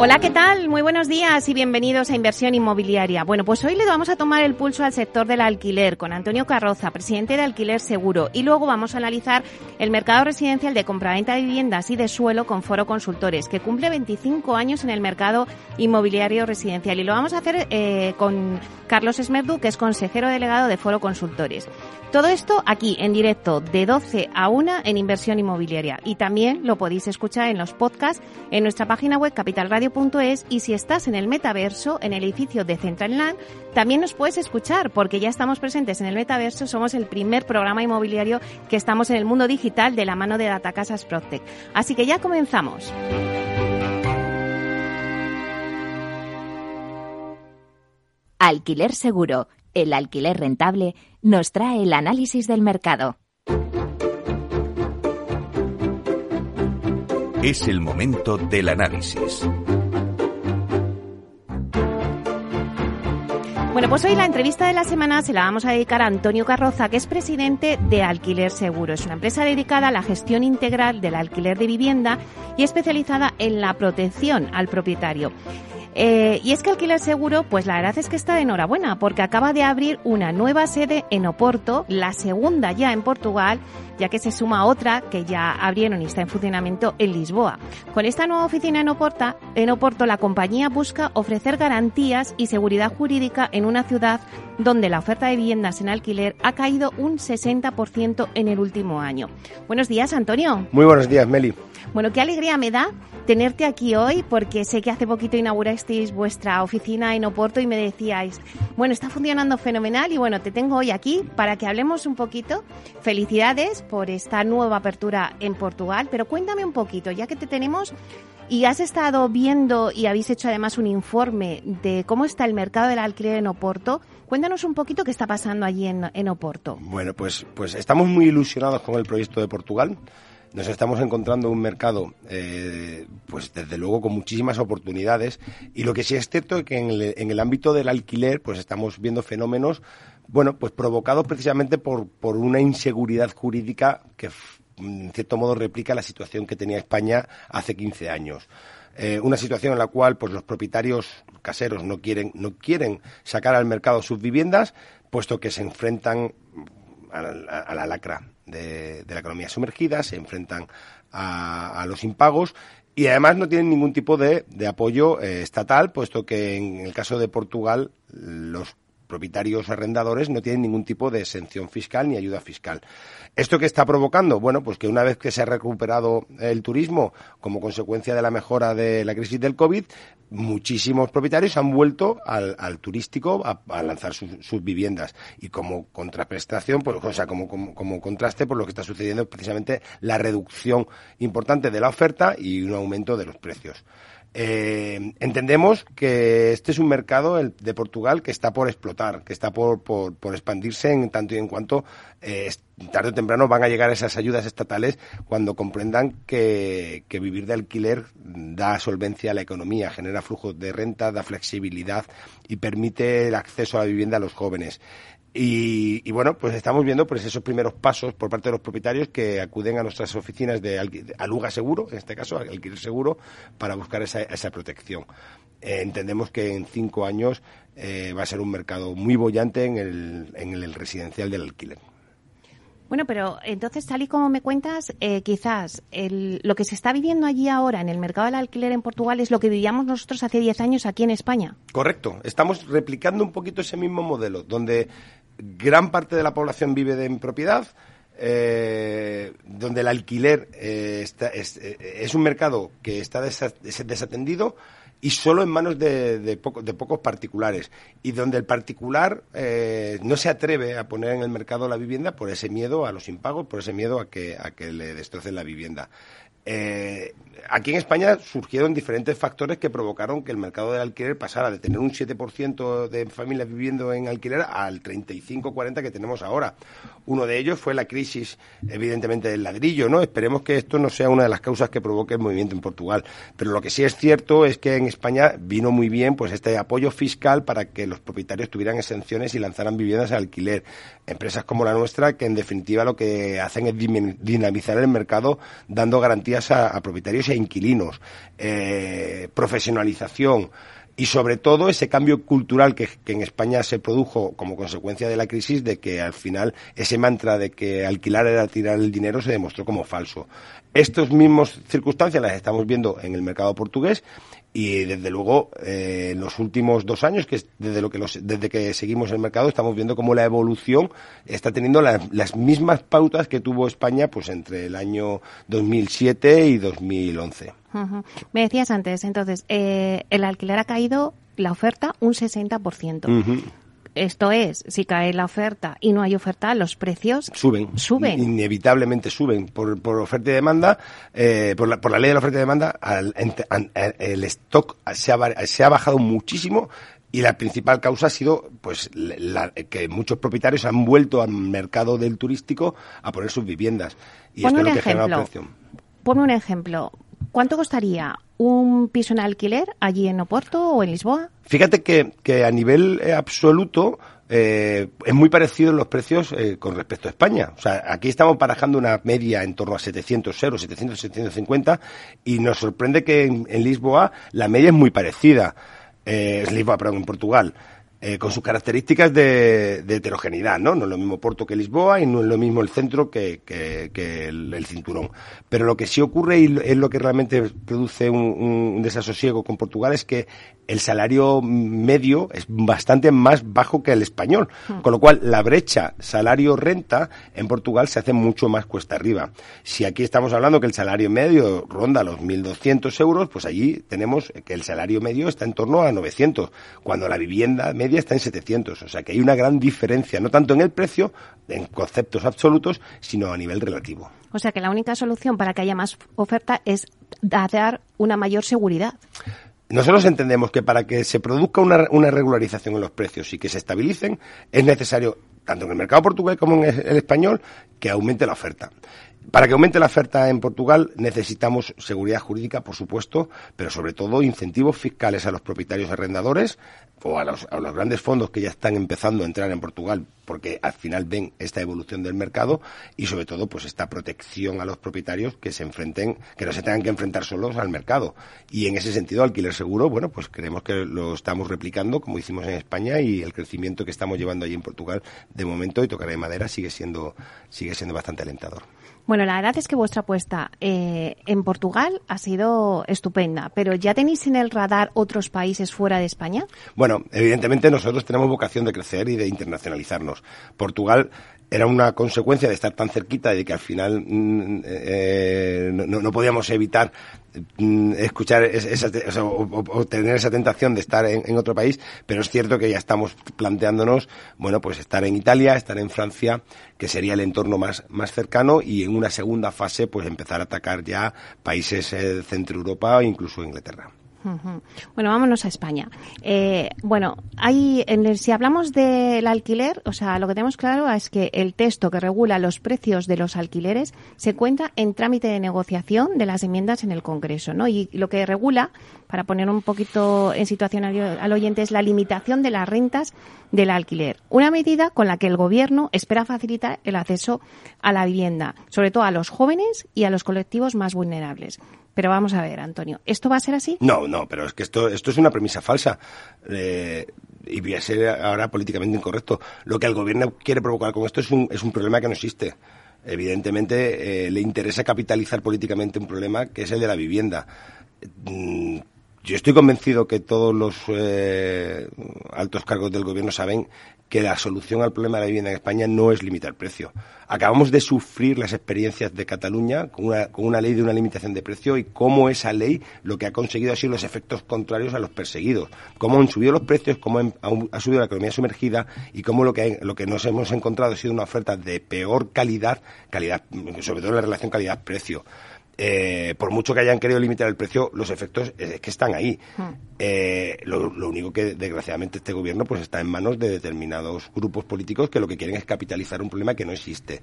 Hola, ¿qué tal? Muy buenos días y bienvenidos a Inversión Inmobiliaria. Bueno, pues hoy le vamos a tomar el pulso al sector del alquiler con Antonio Carroza, presidente de Alquiler Seguro, y luego vamos a analizar el mercado residencial de compraventa de viviendas y de suelo con Foro Consultores, que cumple 25 años en el mercado inmobiliario residencial. Y lo vamos a hacer eh, con Carlos Esmerdu, que es consejero delegado de Foro Consultores. Todo esto aquí en directo de 12 a 1 en Inversión Inmobiliaria y también lo podéis escuchar en los podcasts en nuestra página web capitalradio.es y si estás en el metaverso, en el edificio de Central Land, también nos puedes escuchar porque ya estamos presentes en el metaverso, somos el primer programa inmobiliario que estamos en el mundo digital de la mano de Datacasas Protec. Así que ya comenzamos. Alquiler Seguro el alquiler rentable nos trae el análisis del mercado. Es el momento del análisis. Bueno, pues hoy la entrevista de la semana se la vamos a dedicar a Antonio Carroza, que es presidente de Alquiler Seguro. Es una empresa dedicada a la gestión integral del alquiler de vivienda y especializada en la protección al propietario. Eh, y es que Alquiler Seguro, pues la verdad es que está de enhorabuena, porque acaba de abrir una nueva sede en Oporto, la segunda ya en Portugal, ya que se suma otra que ya abrieron y está en funcionamiento en Lisboa. Con esta nueva oficina en Oporto, en Oporto la compañía busca ofrecer garantías y seguridad jurídica en una ciudad donde la oferta de viviendas en alquiler ha caído un 60% en el último año. Buenos días, Antonio. Muy buenos días, Meli. Bueno, qué alegría me da tenerte aquí hoy porque sé que hace poquito inaugurasteis vuestra oficina en Oporto y me decíais, bueno, está funcionando fenomenal y bueno, te tengo hoy aquí para que hablemos un poquito. Felicidades por esta nueva apertura en Portugal, pero cuéntame un poquito, ya que te tenemos y has estado viendo y habéis hecho además un informe de cómo está el mercado del alquiler en Oporto. Cuéntanos un poquito qué está pasando allí en, en Oporto. Bueno, pues, pues estamos muy ilusionados con el proyecto de Portugal nos estamos encontrando un mercado, eh, pues desde luego con muchísimas oportunidades. Y lo que sí es cierto es que en el, ámbito del alquiler, pues estamos viendo fenómenos, bueno, pues provocados precisamente por, por una inseguridad jurídica que en cierto modo replica la situación que tenía España hace 15 años. Eh, una situación en la cual pues los propietarios caseros no quieren no quieren sacar al mercado sus viviendas puesto que se enfrentan a la lacra de, la economía sumergida, se enfrentan a, los impagos y además no tienen ningún tipo de, apoyo eh, estatal, puesto que en el caso de Portugal los propietarios arrendadores no tienen ningún tipo de exención fiscal ni ayuda fiscal. ¿Esto qué está provocando? Bueno, pues que una vez que se ha recuperado el turismo como consecuencia de la mejora de la crisis del COVID, muchísimos propietarios han vuelto al, turístico a, lanzar sus viviendas. Y como contraprestación, pues, o sea, como, contraste, por lo que está sucediendo es precisamente la reducción importante de la oferta y un aumento de los precios. Eh, entendemos que este es un mercado de Portugal que está por explotar, que está por, por, expandirse en tanto y en cuanto eh, tarde o temprano van a llegar esas ayudas estatales cuando comprendan que, que vivir de alquiler da solvencia a la economía, genera flujos de renta, da flexibilidad y permite el acceso a la vivienda a los jóvenes. Y, bueno, pues estamos viendo pues esos primeros pasos por parte de los propietarios que acuden a nuestras oficinas de Aluga Seguro, en este caso, Alquiler Seguro, para buscar esa, esa protección. Eh, entendemos que en cinco años eh, va a ser un mercado muy bollante en el, en el residencial del alquiler. Bueno, pero entonces, tal y como me cuentas, eh, quizás lo que se está viviendo allí ahora en el mercado del alquiler en Portugal es lo que vivíamos nosotros hace 10 años aquí en España. Correcto. Estamos replicando un poquito ese mismo modelo, donde gran parte de la población vive de, en propiedad, eh, donde el alquiler eh, es, un mercado que está desatendido y solo en manos de, de, pocos particulares y donde el particular eh, no se atreve a poner en el mercado la vivienda por ese miedo a los impagos, por ese miedo a que, a que le destrocen la vivienda. Eh, aquí en España surgieron diferentes factores que provocaron que el mercado del alquiler pasara de tener un 7% de familias viviendo en alquiler al 35-40% que tenemos ahora. Uno de ellos fue la crisis, evidentemente, del ladrillo, ¿no? Esperemos que esto no sea una de las causas que provoque el movimiento en Portugal. Pero lo que sí es cierto es que en España vino muy bien pues este apoyo fiscal para que los propietarios tuvieran exenciones y lanzaran viviendas al alquiler. Empresas como la nuestra que, en definitiva, lo que hacen es dinamizar el mercado dando garantías a, propietarios y a inquilinos. Eh, profesionalización, y sobre todo ese cambio cultural que, en España se produjo como consecuencia de la crisis de que al final ese mantra de que alquilar era tirar el dinero se demostró como falso. Estas mismas circunstancias las estamos viendo en el mercado portugués y desde luego eh, en los últimos dos años que desde lo que desde que seguimos el mercado estamos viendo cómo la evolución está teniendo las mismas pautas que tuvo España pues entre el año 2007 y 2011 me decías antes entonces eh, el alquiler ha caído la oferta un 60% esto es, si cae la oferta y no hay oferta, los precios suben. Suben. Inevitablemente suben. Por, por oferta y demanda, eh, por, la, por la ley de la oferta y demanda, el stock se ha, se ha bajado muchísimo y la principal causa ha sido pues que muchos propietarios han vuelto al mercado del turístico a poner sus viviendas y esto es lo que genera precio. Ponme un ejemplo. ¿Cuánto costaría un piso en alquiler allí en Oporto o en Lisboa? Fíjate que, que a nivel eh, absoluto eh, es muy parecido en los precios eh, con respecto a España. O sea, aquí estamos barajando una media en torno a 700 euros, 700, 750, y nos sorprende que en, Lisboa la media es muy parecida. es Lisboa, perdón, en Portugal. Eh, con sus características de, heterogeneidad, ¿no? No es lo mismo Porto que Lisboa y no es lo mismo el centro que, el, cinturón. Pero lo que sí ocurre y es lo que realmente produce un, desasosiego con Portugal es que el salario medio es bastante más bajo que el español, hmm. con lo cual la brecha salario-renta en Portugal se hace mucho más cuesta arriba. Si aquí estamos hablando que el salario medio ronda los 1.200 euros, pues allí tenemos que el salario medio está en torno a 900, cuando la vivienda media está en 700. O sea que hay una gran diferencia, no tanto en el precio, en conceptos absolutos, sino a nivel relativo. O sea que la única solución para que haya más oferta es dar una mayor seguridad. Nosotros entendemos que para que se produzca una, una, regularización en los precios y que se estabilicen, es necesario, tanto en el mercado portugués como en el español, que aumente la oferta. Para que aumente la oferta en Portugal necesitamos seguridad jurídica, por supuesto, pero sobre todo incentivos fiscales a los propietarios arrendadores o a los, grandes fondos que ya están empezando a entrar en Portugal porque al final ven esta evolución del mercado y sobre todo pues esta protección a los propietarios que se enfrenten, que no se tengan que enfrentar solos al mercado. Y en ese sentido, alquiler seguro, bueno, pues creemos que lo estamos replicando como hicimos en España y el crecimiento que estamos llevando allí en Portugal de momento y tocaré de madera sigue siendo, sigue siendo bastante alentador. Bueno, la verdad es que vuestra apuesta eh, en Portugal ha sido estupenda, pero ¿ya tenéis en el radar otros países fuera de España? Bueno, evidentemente nosotros tenemos vocación de crecer y de internacionalizarnos. Portugal era una consecuencia de estar tan cerquita y de que al final mm, eh, no, podíamos evitar mm, escuchar esa, o, tener esa tentación de estar en, otro país, pero es cierto que ya estamos planteándonos, bueno, pues estar en Italia, estar en Francia, que sería el entorno más, más cercano y en una segunda fase pues empezar a atacar ya países eh, de Centro Europa e incluso Inglaterra. Bueno, vámonos a España. Eh, bueno, hay, en si hablamos del alquiler, o sea, lo que tenemos claro es que el texto que regula los precios de los alquileres se cuenta en trámite de negociación de las enmiendas en el Congreso, ¿no? Y lo que regula, para poner un poquito en situación al oyente, es la limitación de las rentas del alquiler. Una medida con la que el Gobierno espera facilitar el acceso a la vivienda, sobre todo a los jóvenes y a los colectivos más vulnerables. Pero vamos a ver, Antonio, ¿esto va a ser así? No, no, pero es que esto, esto es una premisa falsa. Eh, y voy a ser ahora políticamente incorrecto. Lo que el gobierno quiere provocar con esto es un, es un problema que no existe. Evidentemente eh, le interesa capitalizar políticamente un problema que es el de la vivienda. Yo estoy convencido que todos los eh, altos cargos del gobierno saben que la solución al problema de la vivienda en España no es limitar precio. Acabamos de sufrir las experiencias de Cataluña con una, con una ley de una limitación de precio y cómo esa ley lo que ha conseguido ha sido los efectos contrarios a los perseguidos. Cómo han subido los precios, cómo ha subido la economía sumergida y cómo lo que, lo que nos hemos encontrado ha sido una oferta de peor calidad, calidad sobre todo en la relación calidad-precio. Eh, por mucho que hayan querido limitar el precio, los efectos es que están ahí. Hmm. Eh, lo, único que, desgraciadamente, este gobierno pues está en manos de determinados grupos políticos que lo que quieren es capitalizar un problema que no existe.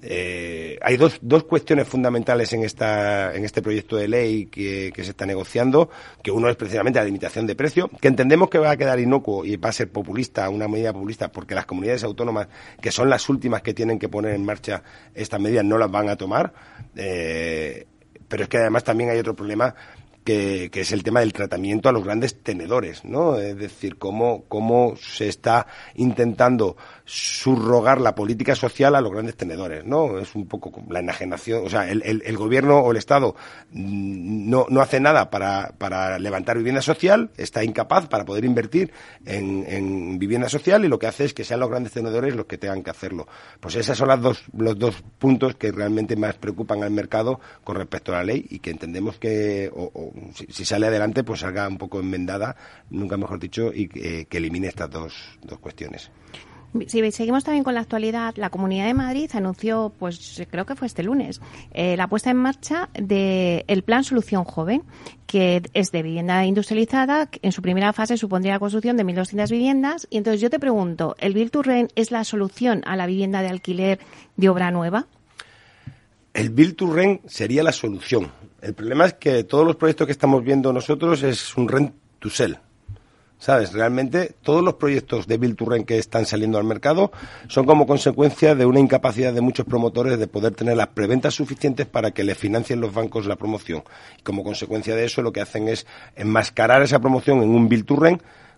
Eh, hay dos, dos cuestiones fundamentales en, esta, en este proyecto de ley que, que se está negociando, que uno es precisamente la limitación de precio, que entendemos que va a quedar inocuo y va a ser populista, una medida populista, porque las comunidades autónomas, que son las últimas que tienen que poner en marcha estas medidas, no las van a tomar. Eh, pero es que además también hay otro problema que, es el tema del tratamiento a los grandes tenedores, ¿no? Es decir, cómo, cómo se está intentando subrogar la política social a los grandes tenedores, ¿no? Es un poco la enajenación, o sea, el, el, gobierno o el Estado no, no hace nada para, para, levantar vivienda social, está incapaz para poder invertir en, en, vivienda social y lo que hace es que sean los grandes tenedores los que tengan que hacerlo. Pues esos son las dos, los dos puntos que realmente más preocupan al mercado con respecto a la ley y que entendemos que o, si, sale adelante pues salga un poco enmendada, nunca mejor dicho, y que, que elimine estas dos, dos cuestiones. Si seguimos también con la actualidad, la Comunidad de Madrid anunció, pues creo que fue este lunes, eh, la puesta en marcha del Plan Solución Joven, que es de vivienda industrializada. En su primera fase supondría la construcción de 1.200 viviendas. Y entonces yo te pregunto, ¿el Build es la solución a la vivienda de alquiler de obra nueva? El Build to Rent sería la solución. El problema es que todos los proyectos que estamos viendo nosotros es un rent to sell ¿Sabes? Realmente todos los proyectos de Bill que están saliendo al mercado son como consecuencia de una incapacidad de muchos promotores de poder tener las preventas suficientes para que les financien los bancos la promoción. Y como consecuencia de eso lo que hacen es enmascarar esa promoción en un Bill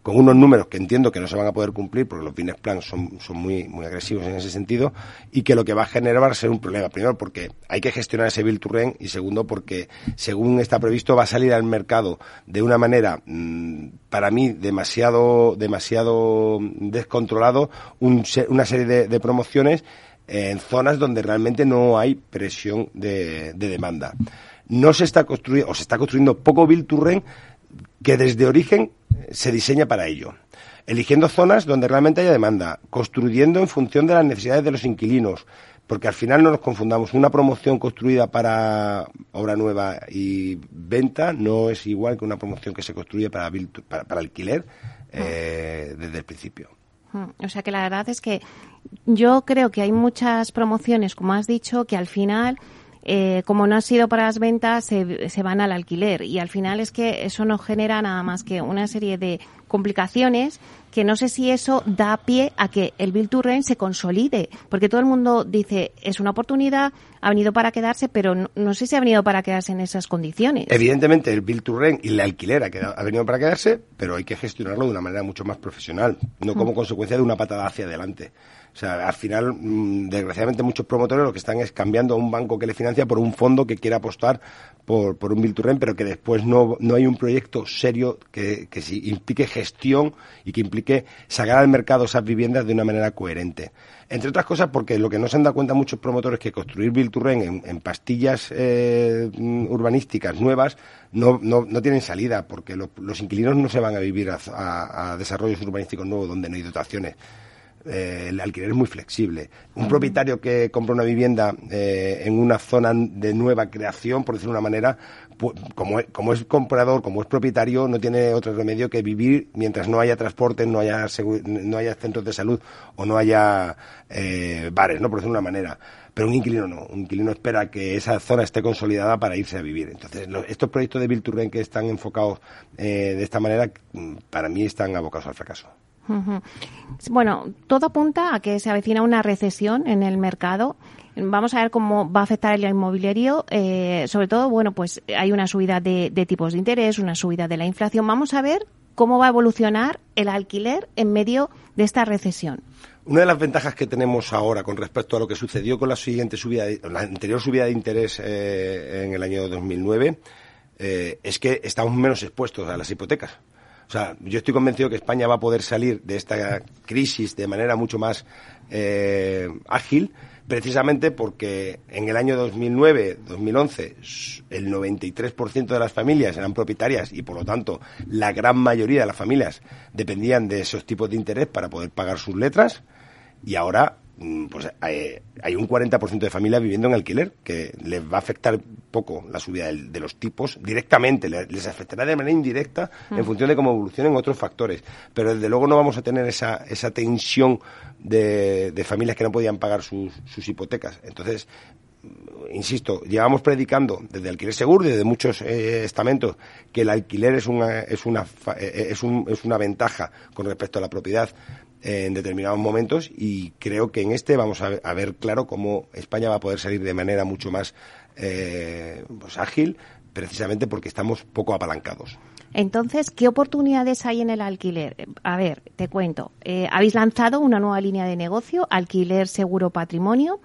con unos números que entiendo que no se van a poder cumplir porque los business plans son, son muy, muy agresivos en ese sentido y que lo que va a generar va a ser un problema. Primero porque hay que gestionar ese bill to rent y segundo porque según está previsto va a salir al mercado de una manera mm, para mí demasiado, demasiado descontrolado una serie de, promociones en zonas donde realmente no hay presión de, de demanda. No se está construyendo, o se está construyendo poco bill to rent que desde origen se diseña para ello. Eligiendo zonas donde realmente haya demanda, construyendo en función de las necesidades de los inquilinos, porque al final no nos confundamos. Una promoción construida para obra nueva y venta no es igual que una promoción que se construye para, para, alquiler eh, desde el principio. Hmm. O sea que la verdad es que yo creo que hay muchas promociones, como has dicho, que al final eh, como no ha sido para las ventas, se, se, van al alquiler. Y al final es que eso no genera nada más que una serie de complicaciones que no sé si eso da pie a que el Bill to Rent se consolide, porque todo el mundo dice es una oportunidad, ha venido para quedarse, pero no, sé si ha venido para quedarse en esas condiciones. Evidentemente el Bill to Rent y la alquiler ha, venido para quedarse, pero hay que gestionarlo de una manera mucho más profesional, no como mm. consecuencia de una patada hacia adelante. O sea, al final, mm, desgraciadamente, muchos promotores lo que están es cambiando a un banco que le financia por un fondo que quiere apostar por, por un Rent, pero que después no, no hay un proyecto serio que, que implique gestión y que implique sacar al mercado esas viviendas de una manera coherente. Entre otras cosas porque lo que no se han dado cuenta muchos promotores es que construir Rent en, pastillas eh, urbanísticas nuevas no, no, no, tienen salida porque los inquilinos no se van a vivir a desarrollos urbanísticos nuevos donde no hay dotaciones. Eh, el alquiler es muy flexible. Un propietario que compra una vivienda eh, en una zona de nueva creación, por decirlo de una manera, como, como, es comprador, como es propietario, no tiene otro remedio que vivir mientras no haya transporte, no haya, no haya centros de salud o no haya eh, bares, ¿no? por decirlo de una manera. Pero un inquilino no. Un inquilino espera que esa zona esté consolidada para irse a vivir. Entonces, estos proyectos de Bill que están enfocados de esta manera, mm, para mí están abocados al fracaso. Bueno, todo apunta a que se avecina una recesión en el mercado. Vamos a ver cómo va a afectar el inmobiliario. Eh, sobre todo, bueno, pues hay una subida de, tipos de interés, una subida de la inflación. Vamos a ver cómo va a evolucionar el alquiler en medio de esta recesión. Una de las ventajas que tenemos ahora con respecto a lo que sucedió con la siguiente subida, la anterior subida de interés eh, en el año 2009, eh, es que estamos menos expuestos a las hipotecas. O sea, yo estoy convencido que España va a poder salir de esta crisis de manera mucho más eh, ágil, precisamente porque en el año 2009-2011 el 93% de las familias eran propietarias y por lo tanto la gran mayoría de las familias dependían de esos tipos de interés para poder pagar sus letras. Y ahora pues hay, un 40% de familias viviendo en alquiler, que les va a afectar poco la subida de los tipos directamente, les afectará de manera indirecta en mm. función de cómo evolucionen otros factores. Pero desde luego no vamos a tener esa, esa tensión de, familias que no podían pagar sus, sus hipotecas. Entonces, insisto, llevamos predicando desde alquiler seguro, desde muchos eh, estamentos, que el alquiler es una, es una, eh, es, un, es una ventaja con respecto a la propiedad en determinados momentos y creo que en este vamos a, ver claro cómo España va a poder salir de manera mucho más eh, pues ágil, precisamente porque estamos poco apalancados. Entonces, ¿qué oportunidades hay en el alquiler? A ver, te cuento. habéis lanzado una nueva línea de negocio, Alquiler Seguro Patrimonio.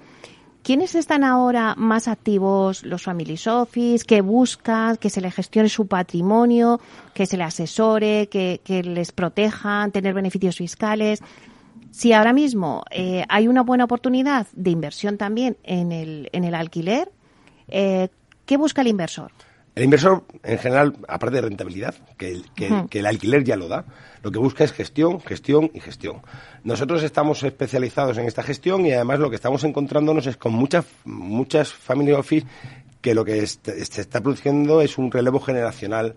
¿Quiénes están ahora más activos? Los family office, que buscan que se le gestione su patrimonio, que se le asesore, que, les protejan, tener beneficios fiscales. Si ahora mismo eh, hay una buena oportunidad de inversión también en el, en el alquiler, eh, ¿qué busca el inversor? El inversor, en general, aparte de rentabilidad, que el alquiler ya lo da, lo que busca es gestión, gestión y gestión. Nosotros estamos especializados en esta gestión y además lo que estamos encontrándonos es con muchas, muchas family office que lo que se está produciendo es un relevo generacional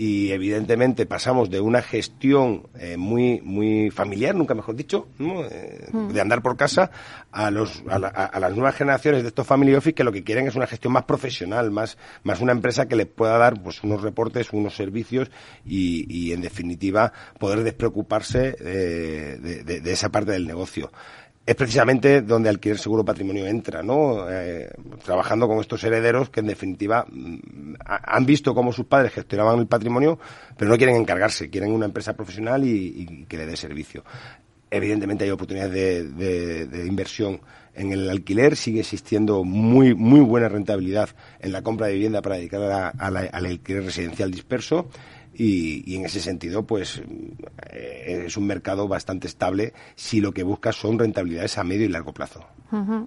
y evidentemente pasamos de una gestión eh, muy muy familiar, nunca mejor dicho, eh, hmm. de andar por casa a, los, a, las nuevas generaciones de estos family office que lo que quieren es una gestión más profesional, más, más una empresa que les pueda dar pues unos reportes, unos servicios y, y en definitiva poder despreocuparse eh, de esa parte del negocio es precisamente donde Alquiler Seguro Patrimonio entra, ¿no? Eh, trabajando con estos herederos que en definitiva mm, han visto cómo sus padres gestionaban el patrimonio, pero no quieren encargarse, quieren una empresa profesional y, que le dé servicio. Evidentemente hay oportunidades de, inversión en el alquiler, sigue existiendo muy, muy buena rentabilidad en la compra de vivienda para dedicar al alquiler residencial disperso y, en ese sentido, pues eh, es un mercado bastante estable si lo que buscas son rentabilidades a medio y largo plazo.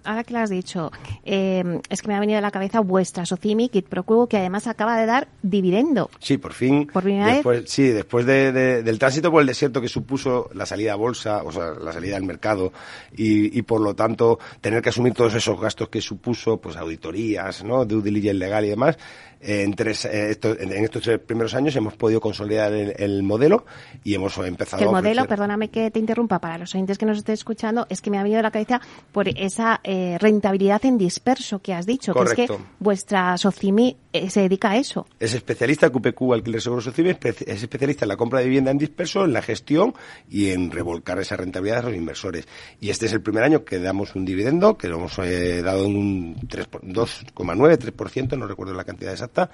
Ahora que lo has dicho, eh, es que me ha venido a la cabeza vuestra Socimi Kit Procubo, que además acaba de dar dividendo. Sí, por fin. Por primera después, Sí, después del tránsito por el desierto que supuso la salida a bolsa, o sea, la salida al mercado, y, por lo tanto tener que asumir todos esos gastos que supuso, pues auditorías, ¿no? De diligence legal y demás, en, tres, eh, en estos tres primeros años hemos podido consolidar el, modelo y hemos empezado el modelo, perdóname que te interrumpa, para los oyentes que nos estén escuchando, es que me ha venido a la cabeza por esa eh, rentabilidad en disperso que has dicho, que es que vuestra Socimi eh, se dedica a eso. Es especialista QPQ Alquiler Seguro Socimi, es especialista en la compra de vivienda en disperso, en la gestión y en revolcar esa rentabilidad a los inversores. Y este es el primer año que damos un dividendo, que lo hemos dado en un 2,9, 3%, no recuerdo la cantidad exacta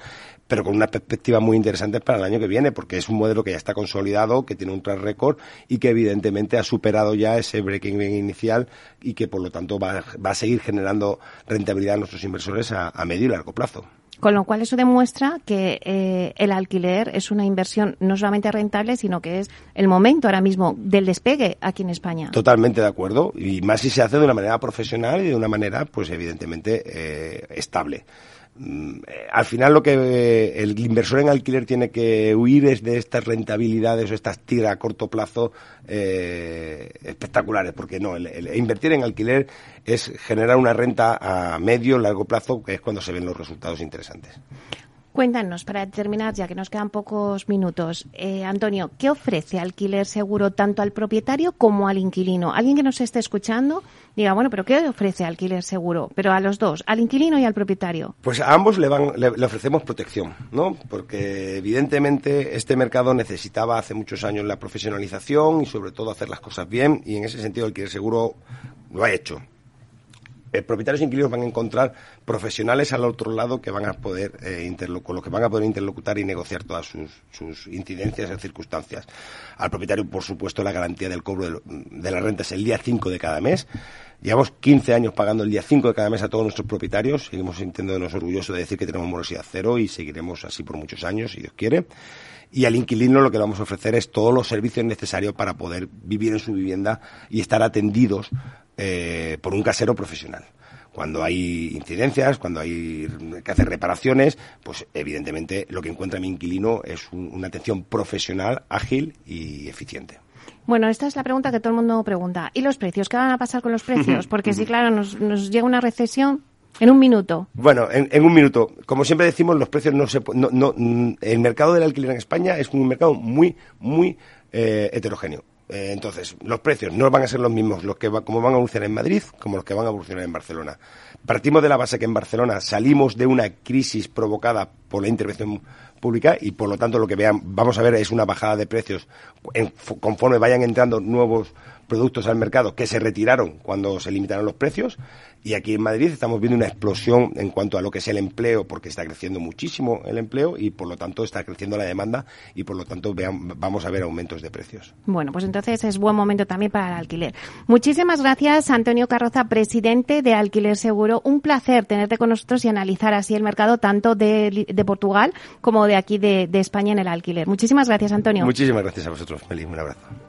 pero con una perspectiva muy interesante para el año que viene, porque es un modelo que ya está consolidado, que tiene un track record y que evidentemente ha superado ya ese breaking even inicial y que por lo tanto va, a seguir generando rentabilidad a nuestros inversores a medio y largo plazo. Con lo cual eso demuestra que eh, el alquiler es una inversión no solamente rentable, sino que es el momento ahora mismo del despegue aquí en España. Totalmente de acuerdo. Y más si se hace de una manera profesional y de una manera, pues evidentemente, eh, estable. Mm, al final lo que eh, el inversor en alquiler tiene que huir es de estas rentabilidades o estas tiras a corto plazo eh, espectaculares, porque no, el, invertir en alquiler es generar una renta a medio, largo plazo, que es cuando se ven los resultados interesantes. Cuéntanos, para terminar, ya que nos quedan pocos minutos, eh, Antonio, ¿qué ofrece alquiler seguro tanto al propietario como al inquilino? Alguien que nos esté escuchando diga, bueno, pero ¿qué ofrece alquiler seguro? Pero a los dos, al inquilino y al propietario. Pues a ambos le, van, le, ofrecemos protección, ¿no? Porque evidentemente este mercado necesitaba hace muchos años la profesionalización y sobre todo hacer las cosas bien y en ese sentido alquiler seguro lo ha hecho eh, propietarios e inquilinos van a encontrar profesionales al otro lado que van a poder eh, con los que van a poder interlocutar y negociar todas sus, incidencias y circunstancias. Al propietario, por supuesto, la garantía del cobro de, la renta es el día 5 de cada mes. Llevamos 15 años pagando el día 5 de cada mes a todos nuestros propietarios. Seguimos sintiéndonos orgullosos de decir que tenemos morosidad cero y seguiremos así por muchos años, si Dios quiere. Y al inquilino lo que vamos a ofrecer es todos los servicios necesarios para poder vivir en su vivienda y estar atendidos eh, por un casero profesional. Cuando hay incidencias, cuando hay que hacer reparaciones, pues evidentemente lo que encuentra mi inquilino es una atención profesional, ágil y eficiente. Bueno, esta es la pregunta que todo el mundo pregunta. ¿Y los precios? ¿Qué van a pasar con los precios? Porque si, claro, nos, nos llega una recesión, en un minuto. Bueno, en, un minuto. Como siempre decimos, los precios no se... No, no, el mercado del alquiler en España es un mercado muy, muy eh, heterogéneo. Eh, entonces, los precios no van a ser los mismos los que como van a evolucionar en Madrid como los que van a evolucionar en Barcelona. Partimos de la base que en Barcelona salimos de una crisis provocada por la intervención pública y por lo tanto lo que vean, vamos a ver es una bajada de precios conforme vayan entrando nuevos productos al mercado que se retiraron cuando se limitaron los precios y aquí en Madrid estamos viendo una explosión en cuanto a lo que es el empleo porque está creciendo muchísimo el empleo y por lo tanto está creciendo la demanda y por lo tanto vamos a ver aumentos de precios. Bueno, pues entonces es buen momento también para el alquiler. Muchísimas gracias Antonio Carroza, presidente de Alquiler Seguro. Un placer tenerte con nosotros y analizar así el mercado tanto de, Portugal como de aquí de, de España en el alquiler. Muchísimas gracias Antonio. Muchísimas gracias a vosotros, Meli. Un abrazo.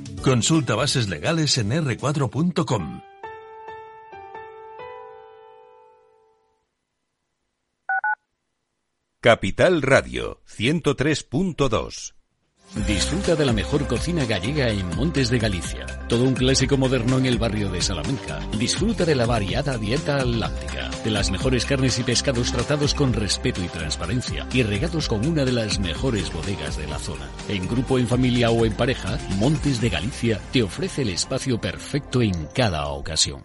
Consulta bases legales en r4.com. Capital Radio 103.2 Disfruta de la mejor cocina gallega en Montes de Galicia. Todo un clásico moderno en el barrio de Salamanca. Disfruta de la variada dieta atlántica, de las mejores carnes y pescados tratados con respeto y transparencia y regados con una de las mejores bodegas de la zona. En grupo, en familia o en pareja, Montes de Galicia te ofrece el espacio perfecto en cada ocasión.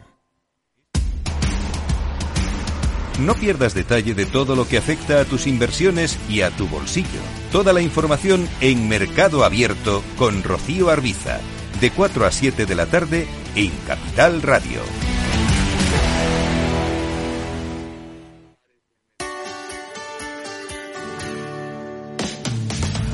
No pierdas detalle de todo lo que afecta a tus inversiones y a tu bolsillo. Toda la información en Mercado Abierto con Rocío Arbiza, de 4 a 7 de la tarde en Capital Radio.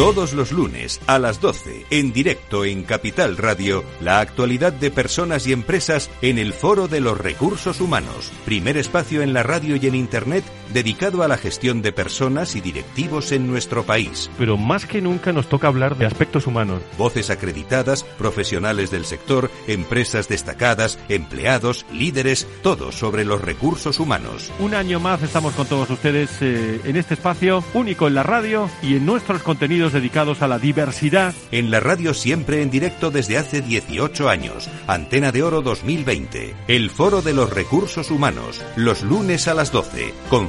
Todos los lunes a las 12, en directo en Capital Radio, la actualidad de personas y empresas en el Foro de los Recursos Humanos, primer espacio en la radio y en Internet dedicado a la gestión de personas y directivos en nuestro país. Pero más que nunca nos toca hablar de aspectos humanos. Voces acreditadas, profesionales del sector, empresas destacadas, empleados, líderes, todo sobre los recursos humanos. Un año más estamos con todos ustedes eh, en este espacio único en la radio y en nuestros contenidos dedicados a la diversidad. En la radio siempre en directo desde hace 18 años. Antena de Oro 2020. El Foro de los Recursos Humanos. Los lunes a las 12. Con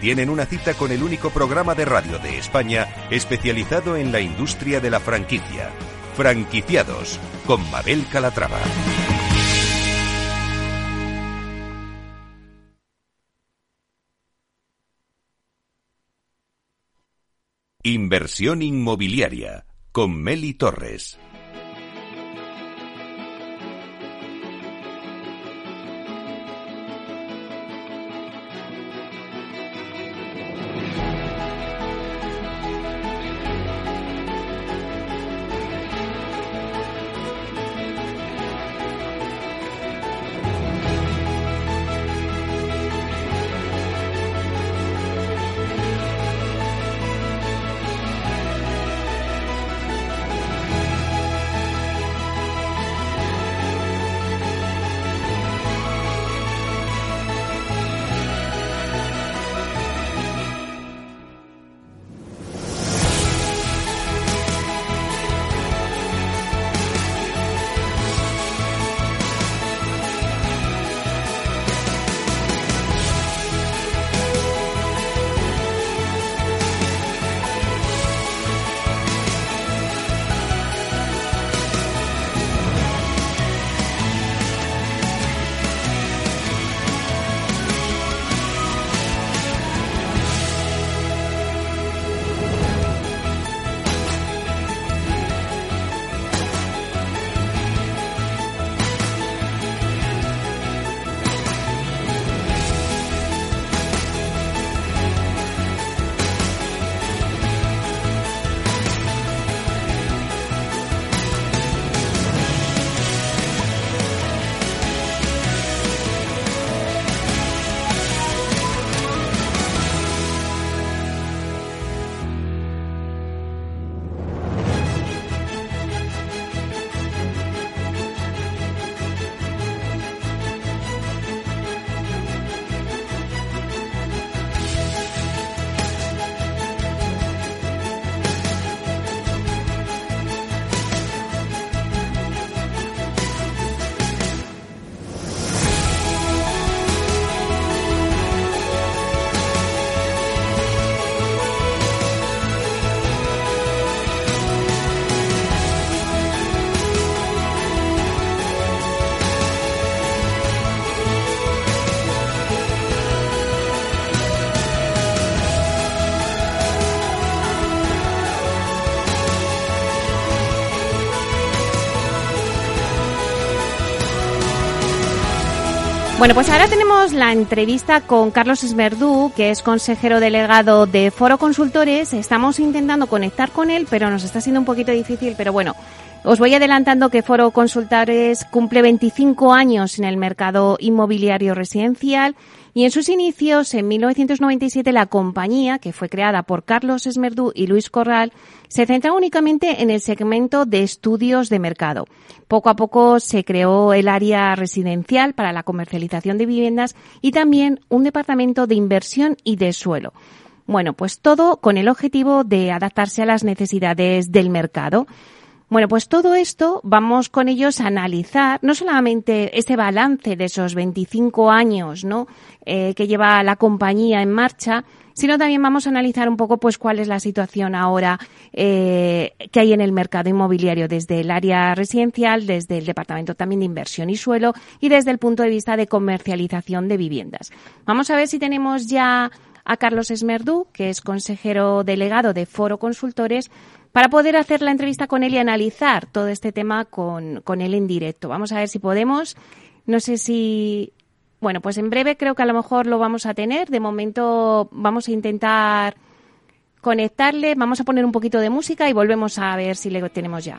tienen una cita con el único programa de radio de España especializado en la industria de la franquicia. Franquiciados con Mabel Calatrava. Inversión inmobiliaria con Meli Torres. Bueno, pues ahora tenemos la entrevista con Carlos Esmerdú, que es consejero delegado de Foro Consultores. Estamos intentando conectar con él, pero nos está siendo un poquito difícil. Pero bueno, os voy adelantando que Foro Consultores cumple 25 años en el mercado inmobiliario residencial y en sus inicios, en 1997, la compañía, que fue creada por Carlos Esmerdú y Luis Corral, se centra únicamente en el segmento de estudios de mercado. Poco a poco se creó el área residencial para la comercialización de viviendas y también un departamento de inversión y de suelo. Bueno, pues todo con el objetivo de adaptarse a las necesidades del mercado. Bueno, pues todo esto vamos con ellos a analizar no solamente ese balance de esos 25 años ¿no? Eh, que lleva la compañía en marcha, sino también vamos a analizar un poco pues cuál es la situación ahora eh, que hay en el mercado inmobiliario desde el área residencial, desde el departamento también de inversión y suelo y desde el punto de vista de comercialización de viviendas. Vamos a ver si tenemos ya a Carlos Esmerdú, que es consejero delegado de Foro Consultores, para poder hacer la entrevista con él y analizar todo este tema con, con él en directo. Vamos a ver si podemos. No sé si. Bueno, pues en breve creo que a lo mejor lo vamos a tener. De momento vamos a intentar conectarle. Vamos a poner un poquito de música y volvemos a ver si le tenemos ya.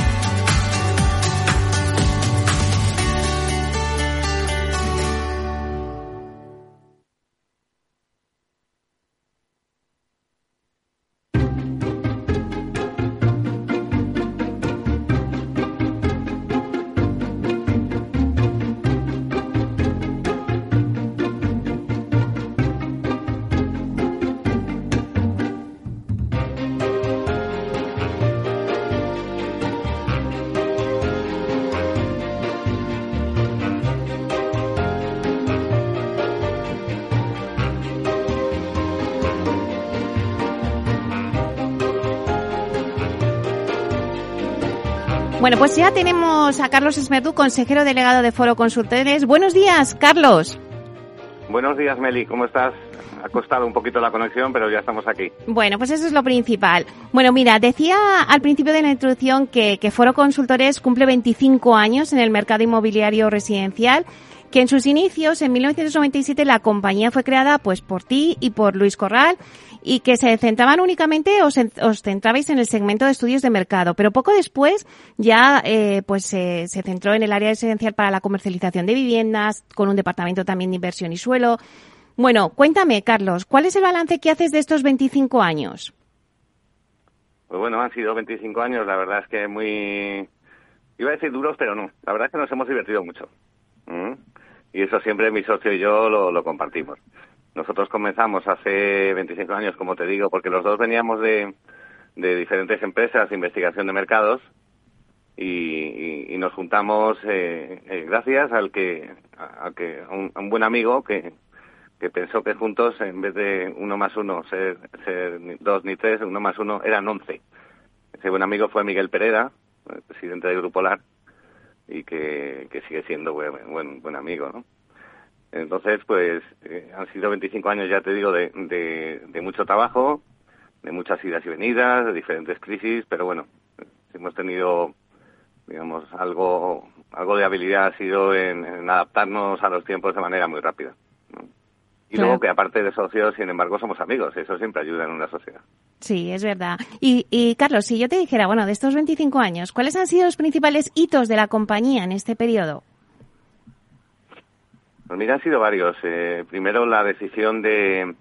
Bueno, pues ya tenemos a Carlos Esmerdú, consejero delegado de Foro Consultores. Buenos días, Carlos. Buenos días, Meli. ¿Cómo estás? Ha costado un poquito la conexión, pero ya estamos aquí. Bueno, pues eso es lo principal. Bueno, mira, decía al principio de la introducción que, que Foro Consultores cumple 25 años en el mercado inmobiliario residencial que en sus inicios, en 1997, la compañía fue creada pues por ti y por Luis Corral y que se centraban únicamente, os, os centrabais en el segmento de estudios de mercado, pero poco después ya eh, pues se centró en el área residencial para la comercialización de viviendas, con un departamento también de inversión y suelo. Bueno, cuéntame, Carlos, ¿cuál es el balance que haces de estos 25 años? Pues bueno, han sido 25 años, la verdad es que muy... Iba a decir duros, pero no. La verdad es que nos hemos divertido mucho. ¿Mm? Y eso siempre mi socio y yo lo compartimos. Nosotros comenzamos hace 25 años, como te digo, porque los dos veníamos de, de diferentes empresas de investigación de mercados y, y, nos juntamos eh, eh, gracias al que, a, que un, un, buen amigo que, que pensó que juntos, en vez de uno más uno ser, ser dos ni tres, uno más uno eran once. Ese buen amigo fue Miguel Pereda, presidente del Grupo LAR, y que, que sigue siendo buen, buen, buen amigo, ¿no? Entonces, pues eh, han sido 25 años, ya te digo, de, de, de, mucho trabajo, de muchas idas y venidas, de diferentes crisis, pero bueno, hemos tenido, digamos, algo, algo de habilidad ha sido en, en adaptarnos a los tiempos de manera muy rápida. ¿no? Y claro. luego que aparte de socios, sin embargo, somos amigos. Eso siempre ayuda en una sociedad. Sí, es verdad. Y, y Carlos, si yo te dijera, bueno, de estos 25 años, ¿cuáles han sido los principales hitos de la compañía en este periodo? Pues mira, han sido varios. Eh, primero, la decisión de,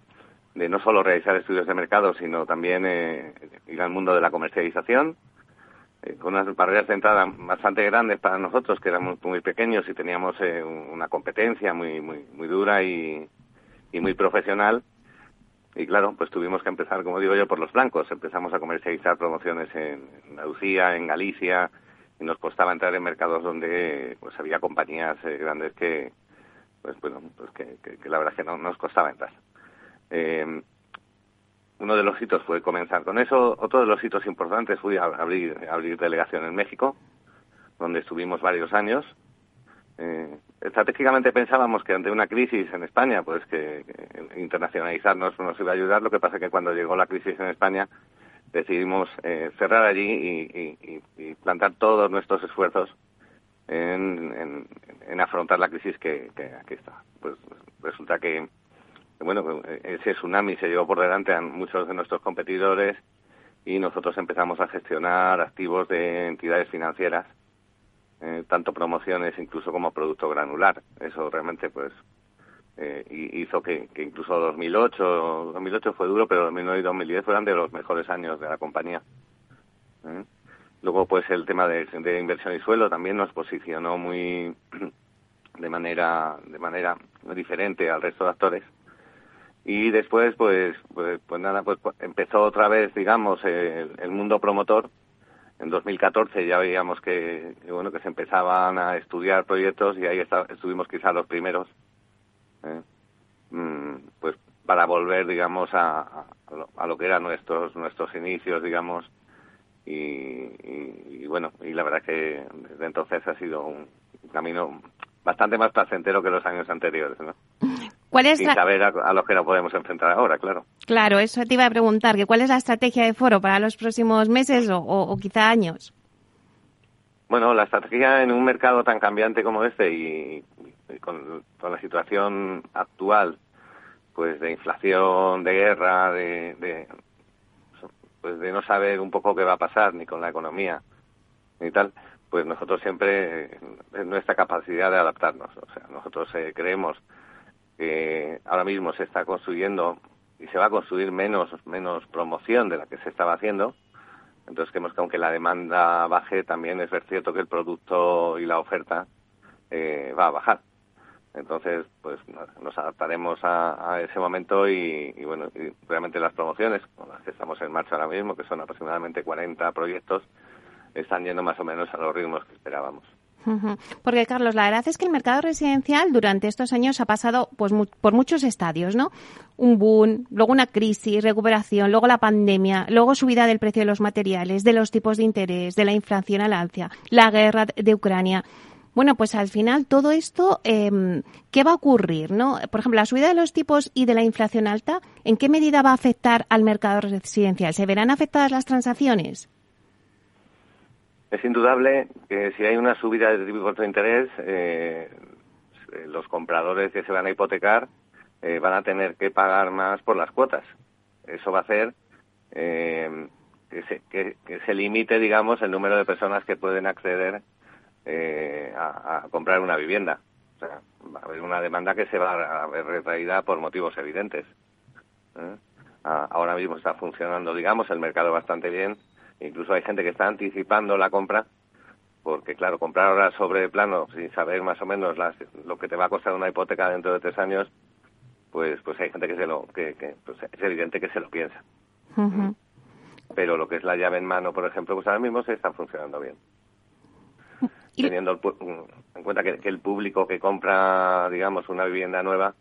de, no solo realizar estudios de mercado, sino también eh, ir al mundo de la comercialización. eh, con unas barreras de entrada bastante grandes para nosotros, que éramos muy pequeños y teníamos eh, una competencia muy, muy, muy dura y, y muy profesional. Y claro, pues tuvimos que empezar, como digo yo, por los blancos. Empezamos a comercializar promociones en Andalucía, en Galicia, y nos costaba entrar en mercados donde pues había compañías eh, grandes que, pues bueno, pues que, que, la verdad es que no nos costaba entrar. Eh, uno de los hitos fue comenzar con eso. Otro de los hitos importantes fue abrir, abrir delegación en México, donde estuvimos varios años. Eh, estratégicamente pensábamos que ante una crisis en España, pues que, internacionalizarnos nos iba a ayudar. Lo que pasa es que cuando llegó la crisis en España, decidimos eh, cerrar allí y, plantar todos nuestros esfuerzos en, afrontar la crisis que, que aquí está. Pues resulta que bueno, ese tsunami se llevó por delante a muchos de nuestros competidores y nosotros empezamos a gestionar activos de entidades financieras, eh, tanto promociones incluso como producto granular. Eso realmente pues eh, hizo que, incluso 2008, 2008 fue duro, pero 2009 y 2010 fueron de los mejores años de la compañía. ¿eh? Luego pues el tema de, de inversión y suelo también nos posicionó muy de manera de manera diferente al resto de actores y después pues pues, pues nada pues, pues empezó otra vez digamos el, mundo promotor en 2014 ya veíamos que, bueno que se empezaban a estudiar proyectos y ahí estuvimos quizá los primeros ¿eh? mm, pues para volver digamos a, a, lo, que eran nuestros nuestros inicios digamos y, bueno y la verdad que desde entonces ha sido un camino bastante más placentero que los años anteriores ¿no? ¿Cuál es Sin saber a, lo que nos podemos enfrentar ahora, claro. Claro, eso te iba a preguntar, que ¿cuál es la estrategia de foro para los próximos meses o, quizá años? Bueno, la estrategia en un mercado tan cambiante como este y, con, la situación actual, pues de inflación, de guerra, de, de, pues de no saber un poco qué va a pasar ni con la economía ni tal, pues nosotros siempre es nuestra capacidad de adaptarnos. O sea, nosotros eh, creemos que ahora mismo se está construyendo y se va a construir menos, menos promoción de la que se estaba haciendo. Entonces creemos que aunque la demanda baje, también es cierto que el producto y la oferta eh, va a bajar. Entonces, pues nos adaptaremos a, ese momento y, bueno, y realmente las promociones, con las que estamos en marcha ahora mismo, que son aproximadamente 40 proyectos, están yendo más o menos a los ritmos que esperábamos. Porque, Carlos, la verdad es que el mercado residencial durante estos años ha pasado pues, por muchos estadios, ¿no? Un boom, luego una crisis, recuperación, luego la pandemia, luego subida del precio de los materiales, de los tipos de interés, de la inflación al alza, la guerra de Ucrania. Bueno, pues al final todo esto, eh, ¿qué va a ocurrir? ¿no? Por ejemplo, la subida de los tipos y de la inflación alta, ¿en qué medida va a afectar al mercado residencial? ¿Se verán afectadas las transacciones? Es indudable que si hay una subida de tipos de interés, eh, los compradores que se van a hipotecar eh, van a tener que pagar más por las cuotas. Eso va a hacer eh, que, se, que, se limite, digamos, el número de personas que pueden acceder a, comprar una vivienda. O sea, va a haber una demanda que se va a ver retraída por motivos evidentes. Ahora mismo está funcionando, digamos, el mercado bastante bien Incluso hay gente que está anticipando la compra porque claro, comprar ahora sobre plano sin saber más o menos lo que te va a costar una hipoteca dentro de tres años, pues pues hay gente que se lo que, pues es evidente que se lo piensa. Pero lo que es la llave en mano, por ejemplo, pues ahora mismo se está funcionando bien. Teniendo en cuenta que, el público que compra, digamos, una vivienda nueva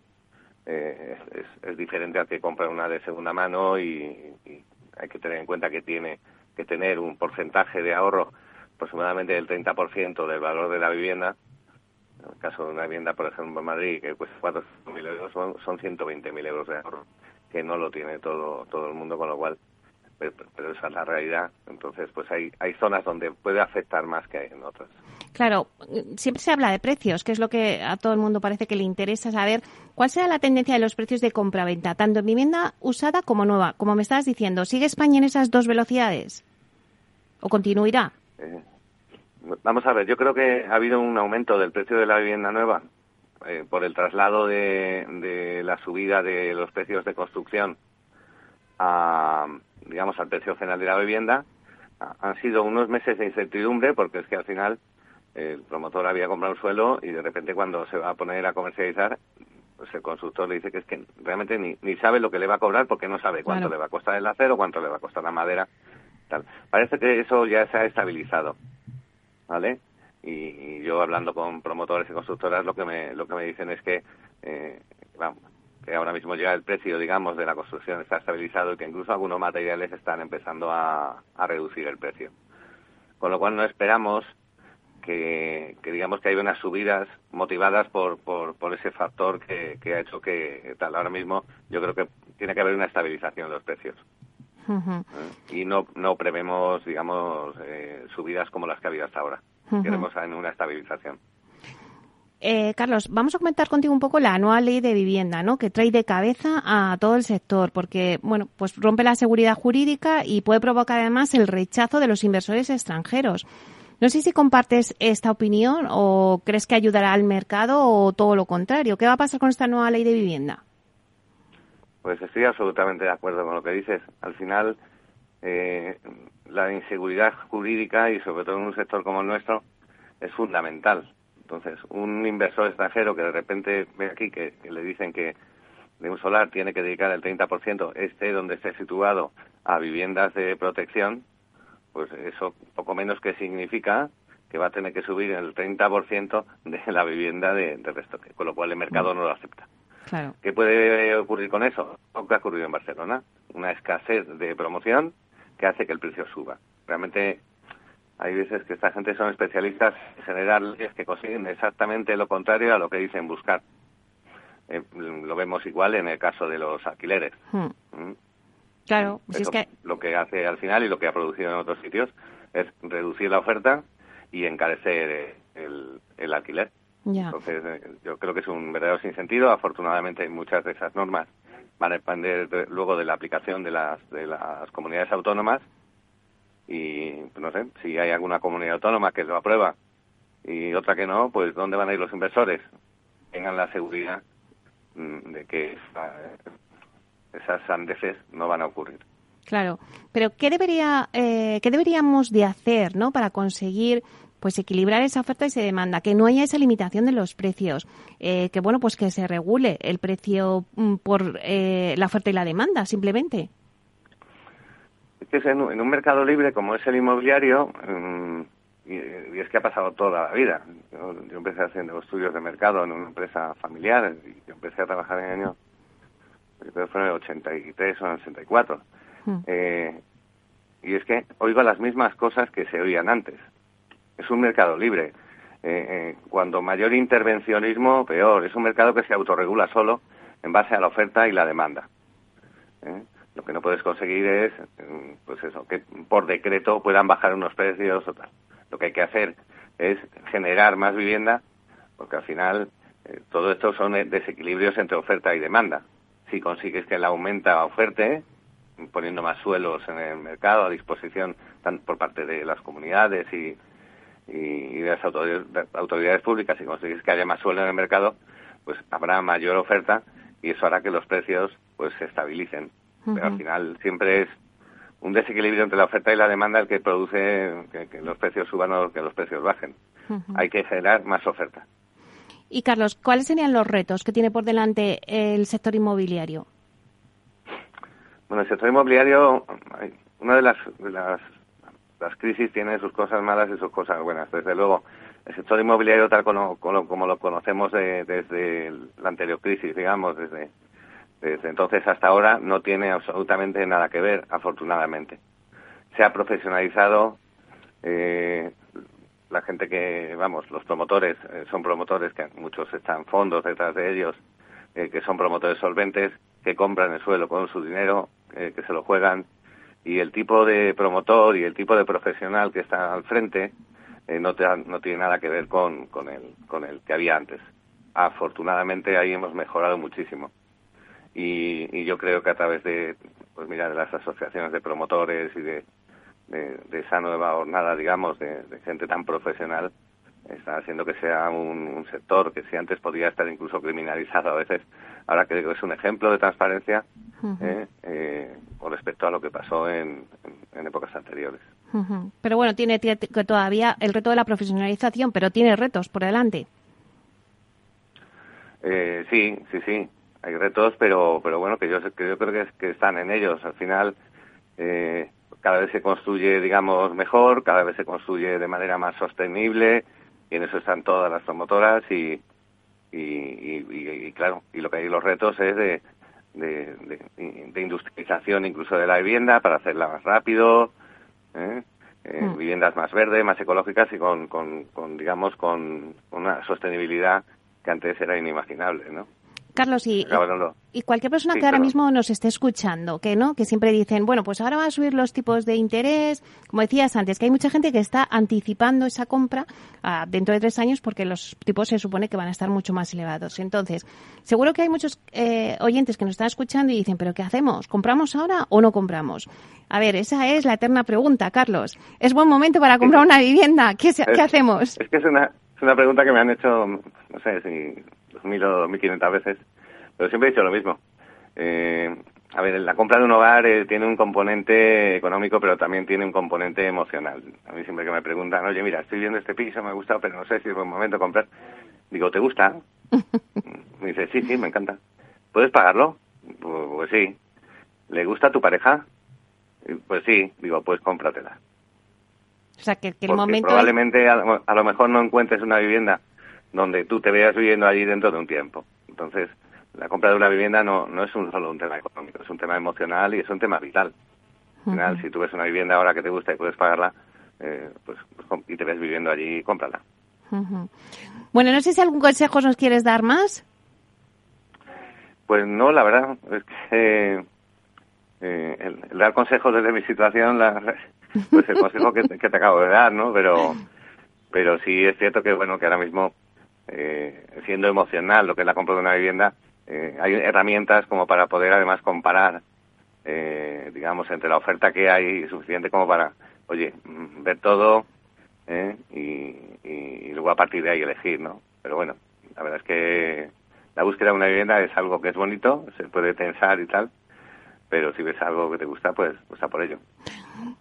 eh, es, diferente al que compra una de segunda mano y hay que tener en cuenta que tiene que tener un porcentaje de ahorro aproximadamente del 30% del valor de la vivienda. En el caso de una vivienda, por ejemplo, en Madrid, que cuesta 400.000 euros, son, son 120.000 euros de ahorro, que no lo tiene todo, todo el mundo, con lo cual, pero, esa es la realidad. Entonces, pues hay, hay zonas donde puede afectar más que en otras. Claro, siempre se habla de precios, que es lo que a todo el mundo parece que le interesa saber. ¿Cuál será la tendencia de los precios de compra-venta, tanto en vivienda usada como nueva? Como me estabas diciendo, ¿sigue España en esas dos velocidades? o continuará? Eh, vamos a ver, yo creo que ha habido un aumento del precio de la vivienda nueva eh, por el traslado de, la subida de los precios de construcción a, digamos, al precio final de la vivienda, han sido unos meses de incertidumbre porque es que al final el promotor había comprado un suelo y de repente cuando se va a poner a comercializar, pues el constructor le dice que es que realmente ni, ni sabe lo que le va a cobrar porque no sabe cuánto le va a costar el acero, cuánto le va a costar la madera, tal. Parece que eso ya se ha estabilizado, ¿vale? Y, yo hablando con promotores y constructoras lo que me lo que me dicen es que eh, vamos, que ahora mismo ya el precio digamos de la construcción está estabilizado y que incluso algunos materiales están empezando a, a reducir el precio. Con lo cual no esperamos que, digamos que hay unas subidas motivadas por, por, por ese factor que, que, ha hecho que tal. Ahora mismo yo creo que tiene que haber una estabilización de los precios. ¿Eh? y no no prevemos digamos eh, subidas como las que ha habido hasta ahora. Queremos en una estabilización eh, Carlos, vamos a comentar contigo un poco la nueva ley de vivienda, ¿no? Que trae de cabeza a todo el sector, porque, bueno, pues rompe la seguridad jurídica y puede provocar además el rechazo de los inversores extranjeros. No sé si compartes esta opinión o crees que ayudará al mercado o todo lo contrario. ¿Qué va a pasar con esta nueva ley de vivienda? Pues estoy absolutamente de acuerdo con lo que dices. Al final, eh, la inseguridad jurídica y sobre todo en un sector como el nuestro es fundamental. Entonces, un inversor extranjero que de repente ve aquí que, le dicen que de un solar tiene que dedicar el 30%, esté donde esté situado, a viviendas de protección, pues eso poco menos que significa que va a tener que subir el 30% de la vivienda de, de restoque, con lo cual el mercado no lo acepta. Claro. ¿Qué puede ocurrir con eso? Lo que ha ocurrido en Barcelona, una escasez de promoción que hace que el precio suba. Realmente hay veces que esta gente son especialistas en generar leyes que consiguen exactamente lo contrario a lo que dicen buscar. Eh, lo vemos igual en el caso de los alquileres. Hmm. ¿Mm? Claro, si es que... Lo que hace al final y lo que ha producido en otros sitios es reducir la oferta y encarecer el, el alquiler. Entonces, eh, yo creo que es un verdadero sinsentido. Afortunadamente, muchas de esas normas van a depender luego de la aplicación de las, de las comunidades autónomas. Y pues, no sé, si hay alguna comunidad autónoma que lo aprueba y otra que no, pues ¿dónde van a ir los inversores? Tengan la seguridad mm, de que esas sandeces no van a ocurrir. Claro, pero ¿qué debería, eh, qué deberíamos de hacer, ¿no? Para conseguir pues equilibrar esa oferta y esa demanda, que no haya esa limitación de los precios, eh, que bueno, pues que se regule el precio mm, por eh, la oferta y la demanda, simplemente. Es que en, un mercado libre como es el inmobiliario, mm, y, es que ha pasado toda la vida. Yo, yo, empecé haciendo estudios de mercado en una empresa familiar y yo empecé a trabajar en el año creo que fue en el 83 o en el 64. Hmm. Eh, y es que oigo las mismas cosas que se oían antes. Es un mercado libre. Eh, eh, cuando mayor intervencionismo, peor. Es un mercado que se autorregula solo en base a la oferta y la demanda. Lo que no puedes conseguir es, pues eso, que por decreto puedan bajar unos precios o tal. Lo que hay que hacer es generar más vivienda, porque al final todo esto son desequilibrios entre oferta y demanda si consigues que la aumenta oferte, poniendo más suelos en el mercado a disposición por parte de las comunidades y, y de las autoridades, públicas, si consigues que haya más suelo en el mercado, pues habrá mayor oferta y eso hará que los precios pues se estabilicen. Pero al final siempre es un desequilibrio entre la oferta y la demanda el que produce que, los precios suban o que los precios bajen. Hay que generar más oferta. Y Carlos, ¿cuáles serían los retos que tiene por delante el sector inmobiliario? Bueno, el sector inmobiliario, una de las, las, crisis tiene sus cosas malas y sus cosas buenas. Desde luego, el sector inmobiliario tal como, como, lo conocemos desde la anterior crisis, digamos, desde, desde entonces hasta ahora, no tiene absolutamente nada que ver, afortunadamente. Se ha profesionalizado, eh, la gente que, vamos, los promotores, eh, son promotores que muchos están fondos detrás de ellos, eh, que son promotores solventes, que compran el suelo con su dinero, eh, que se lo juegan, y el tipo de promotor y el tipo de profesional que está al frente no, no tiene nada que ver con, con, el, con el que había antes. Afortunadamente ahí hemos mejorado muchísimo. Y, y yo creo que a través de, pues mira, de las asociaciones de promotores y de de, esa nueva jornada, digamos, de, gente tan profesional, está haciendo que sea un, sector que si antes podía estar incluso criminalizado a veces, ahora creo que es un ejemplo de transparencia eh, eh, con respecto a lo que pasó en, épocas anteriores. Pero bueno, tiene, tiene todavía el reto de la profesionalización, pero tiene retos por delante. Eh, sí, sí, sí. Hay retos, pero, pero bueno, que yo, que yo creo que, que están en ellos. Al final, eh, cada vez se construye, digamos, mejor, cada vez se construye de manera más sostenible, y en eso están todas las promotoras y, y, claro, y lo que hay los retos es de, de, de, industrialización incluso de la vivienda para hacerla más rápido, ¿eh? Eh, mm. viviendas más verdes, más ecológicas y con, con, con digamos, con una sostenibilidad que antes era inimaginable, ¿no? Carlos, y, y cualquier persona que ahora mismo nos esté escuchando, que no, que siempre dicen, bueno, pues ahora van a subir los tipos de interés, como decías antes, que hay mucha gente que está anticipando esa compra ah, dentro de tres años porque los tipos se supone que van a estar mucho más elevados. Entonces, seguro que hay muchos eh, oyentes que nos están escuchando y dicen, pero ¿qué hacemos? ¿Compramos ahora o no compramos? A ver, esa es la eterna pregunta, Carlos. ¿Es buen momento para comprar una vivienda? ¿Qué, ¿qué hacemos? Es que es una, es una pregunta que me han hecho, no sé, si 2.000 o 1.500 veces, pero siempre he dicho lo mismo. Eh, a ver, la compra de un hogar eh, tiene un componente económico, pero también tiene un componente emocional. A mí siempre que me preguntan, oye, mira, estoy viendo este piso, me gusta, pero no sé si es buen momento de comprar. Digo, ¿te gusta? me dice, sí, sí, me encanta. ¿Puedes pagarlo? Pues, pues sí. ¿Le gusta a tu pareja? Pues sí. Digo, pues cómpratela. O sea, que, el momento... Probablemente a lo mejor no encuentres una vivienda donde tú te veas viviendo allí dentro de un tiempo. Entonces, la compra de una vivienda no, no es un, solo un tema económico, es un tema emocional y es un tema vital. Al final, si tú ves una vivienda ahora que te gusta y puedes pagarla, eh, pues, pues y te ves viviendo allí, cómprala. Bueno, no sé si algún consejo nos quieres dar más. Pues no, la verdad es que eh, el, dar consejos desde mi situación, la, pues el consejo que, que, te acabo de dar, ¿no? Pero, pero sí es cierto que bueno que ahora mismo eh, siendo emocional lo que es la compra de una vivienda, eh, hay herramientas como para poder además comparar, eh, digamos, entre la oferta que hay suficiente como para, oye, mm, ver todo y, y, luego a partir de ahí elegir, ¿no? Pero bueno, la verdad es que la búsqueda de una vivienda es algo que es bonito, se puede pensar y tal, pero si ves algo que te gusta, pues, pues por ello.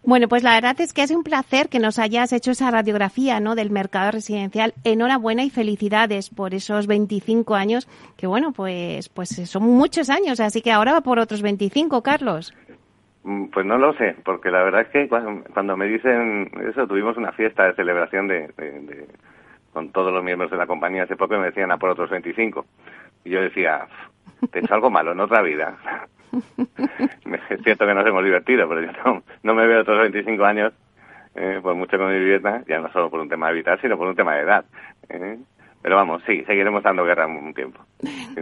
Bueno, pues la verdad es que es un placer que nos hayas hecho esa radiografía ¿no? del mercado residencial. Enhorabuena y felicidades por esos 25 años, que bueno, pues, pues son muchos años, así que ahora va por otros 25, Carlos. Mm, pues no lo sé, porque la verdad es que cuando, me dicen eso, tuvimos una fiesta de celebración de, con todos los miembros de la compañía hace poco y me decían a por otros 25. Y yo decía, te algo malo en otra vida. es cierto que nos hemos divertido, pero yo no, me veo otros 25 años, eh, por mucho con mi vivienda, ya no solo por un tema de vital, sino por un tema de edad. Eh. Pero vamos, sí, seguiremos dando guerra un tiempo.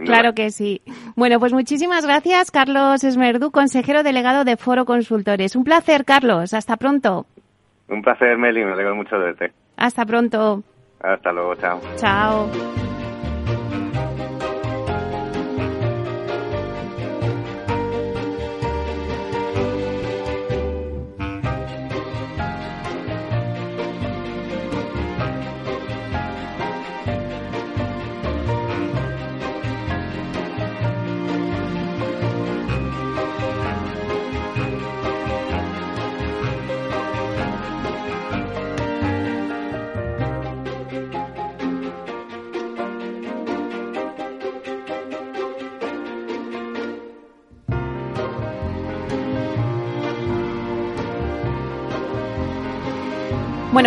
Claro que sí. Bueno, pues muchísimas gracias, Carlos Esmerdú, consejero delegado de Foro Consultores. Un placer, Carlos. Hasta pronto. Un placer, Meli. Me alegro mucho de verte. Hasta pronto. Hasta luego. Chao. Chao.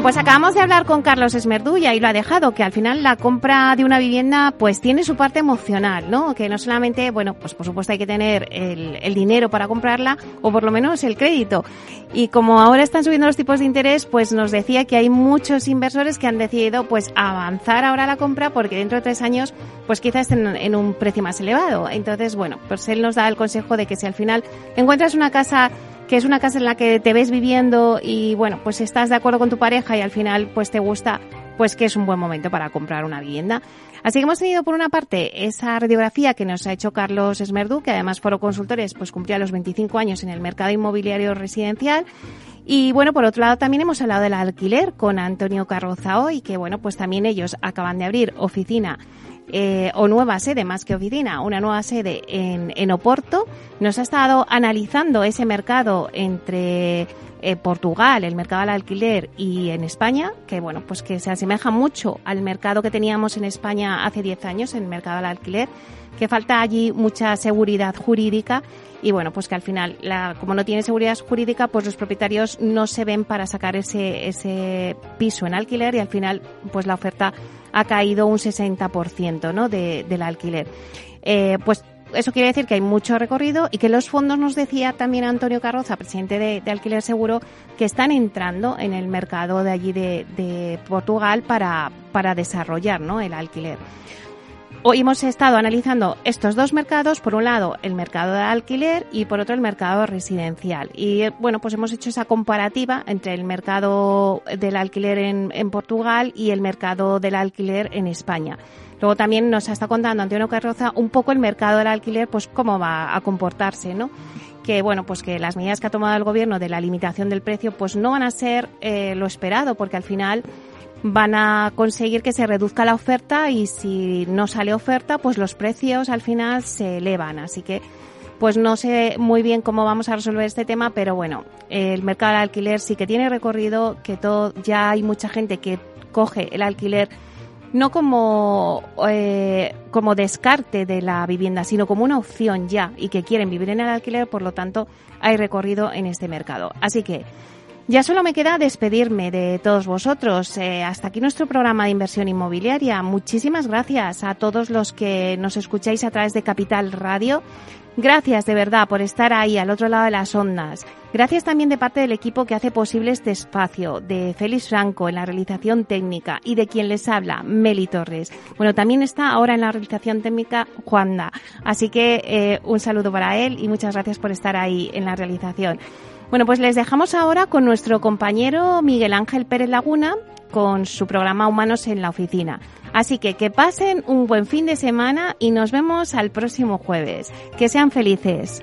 Pues acabamos de hablar con Carlos Esmerdú y lo ha dejado, que al final la compra de una vivienda pues tiene su parte emocional, ¿no? Que no solamente, bueno, pues por supuesto hay que tener el, dinero para comprarla o por lo menos el crédito. Y como ahora están subiendo los tipos de interés, pues nos decía que hay muchos inversores que han decidido pues avanzar ahora la compra porque dentro de tres años pues quizás estén en un precio más elevado. Entonces, bueno, pues él nos da el consejo de que si al final encuentras una casa que es una casa en la que te ves viviendo y bueno, pues estás de acuerdo con tu pareja y al final pues te gusta, pues que es un buen momento para comprar una vivienda. Así que hemos tenido por una parte esa radiografía que nos ha hecho Carlos Esmerdú, que además Foro Consultores pues cumplía los 25 años en el mercado inmobiliario residencial. Y bueno, por otro lado también hemos hablado del alquiler con Antonio Carroza hoy, que bueno, pues también ellos acaban de abrir oficina eh, o nueva sede más que oficina, una nueva sede en, en Oporto. Nos ha estado analizando ese mercado entre eh, Portugal, el mercado del alquiler y en España, que bueno, pues que se asemeja mucho al mercado que teníamos en España hace 10 años, el mercado del alquiler, que falta allí mucha seguridad jurídica y bueno, pues que al final, la, como no tiene seguridad jurídica, pues los propietarios no se ven para sacar ese, ese piso en alquiler y al final, pues la oferta ha caído un 60% ¿no? de, del alquiler. Eh, pues eso quiere decir que hay mucho recorrido y que los fondos, nos decía también Antonio Carroza, presidente de, Alquiler Seguro, que están entrando en el mercado de allí de, de Portugal para, para desarrollar ¿no? el alquiler. Hoy hemos estado analizando estos dos mercados, por un lado el mercado de alquiler y por otro el mercado residencial. Y bueno, pues hemos hecho esa comparativa entre el mercado del alquiler en, Portugal y el mercado del alquiler en España. Luego también nos está contando Antonio Carroza un poco el mercado del alquiler, pues cómo va a comportarse, ¿no? que bueno pues que las medidas que ha tomado el gobierno de la limitación del precio pues no van a ser eh, lo esperado porque al final van a conseguir que se reduzca la oferta y si no sale oferta, pues los precios al final se elevan. Así que, pues no sé muy bien cómo vamos a resolver este tema, pero bueno, el mercado del alquiler sí que tiene recorrido, que todo, ya hay mucha gente que coge el alquiler no como, eh, como descarte de la vivienda, sino como una opción ya y que quieren vivir en el alquiler, por lo tanto hay recorrido en este mercado. Así que ya solo me queda despedirme de todos vosotros. Eh, hasta aquí nuestro programa de inversión inmobiliaria. Muchísimas gracias a todos los que nos escucháis a través de Capital Radio. Gracias de verdad por estar ahí al otro lado de las ondas. Gracias también de parte del equipo que hace posible este espacio, de Félix Franco en la realización técnica y de quien les habla, Meli Torres. Bueno, también está ahora en la realización técnica Juanda. Así que eh, un saludo para él y muchas gracias por estar ahí en la realización. Bueno, pues les dejamos ahora con nuestro compañero Miguel Ángel Pérez Laguna con su programa Humanos en la Oficina. Así que que pasen un buen fin de semana y nos vemos al próximo jueves. Que sean felices.